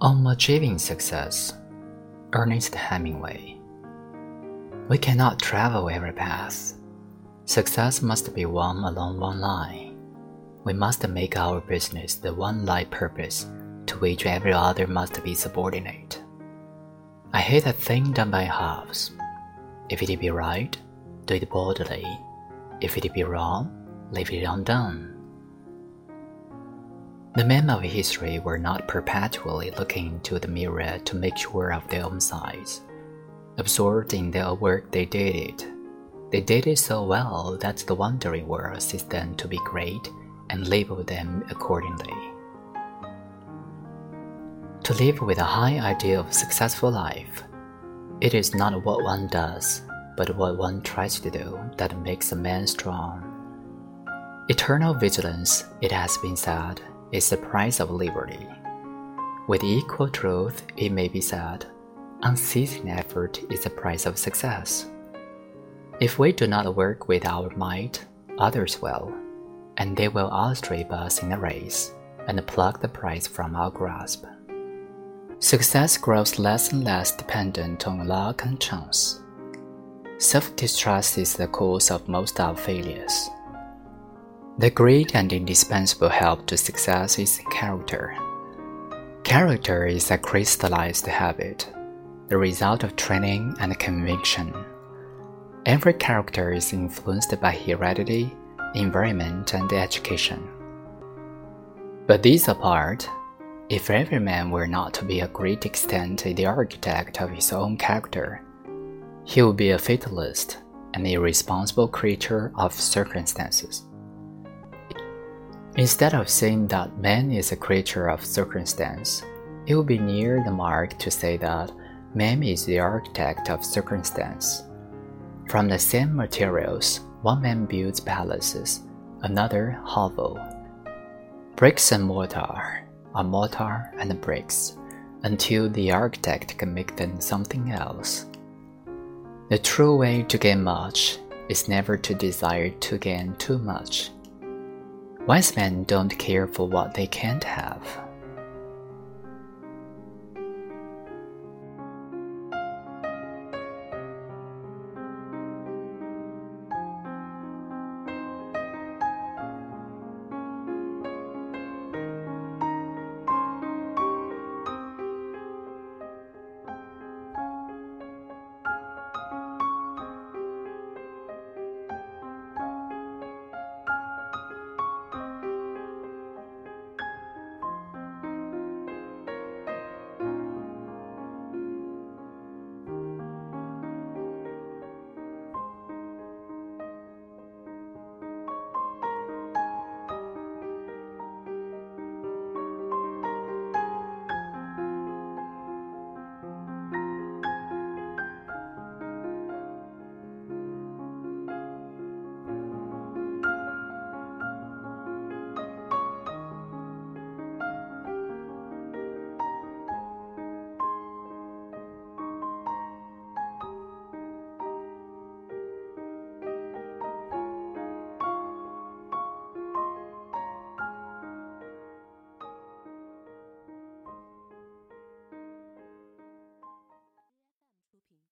On achieving success, Ernest Hemingway. We cannot travel every path. Success must be won along one line. We must make our business the one life purpose to which every other must be subordinate. I hate a thing done by halves. If it be right, do it boldly. If it be wrong, leave it undone. The men of history were not perpetually looking into the mirror to make sure of their own size. Absorbed in their work, they did it. They did it so well that the wandering world sees them to be great and labeled them accordingly. To live with a high idea of successful life, it is not what one does, but what one tries to do that makes a man strong. Eternal vigilance, it has been said, is the price of liberty. With equal truth, it may be said, unceasing effort is the price of success. If we do not work with our might, others will, and they will outstrip us in the race and pluck the prize from our grasp. Success grows less and less dependent on luck and chance. Self distrust is the cause of most of our failures. The great and indispensable help to success is character. Character is a crystallized habit, the result of training and conviction. Every character is influenced by heredity, environment, and education. But these apart, if every man were not to be a great extent the architect of his own character, he would be a fatalist, an irresponsible creature of circumstances. Instead of saying that man is a creature of circumstance, it would be near the mark to say that man is the architect of circumstance. From the same materials, one man builds palaces, another hovel. Bricks and mortar are mortar and bricks until the architect can make them something else. The true way to gain much is never to desire to gain too much. Wise men don't care for what they can't have.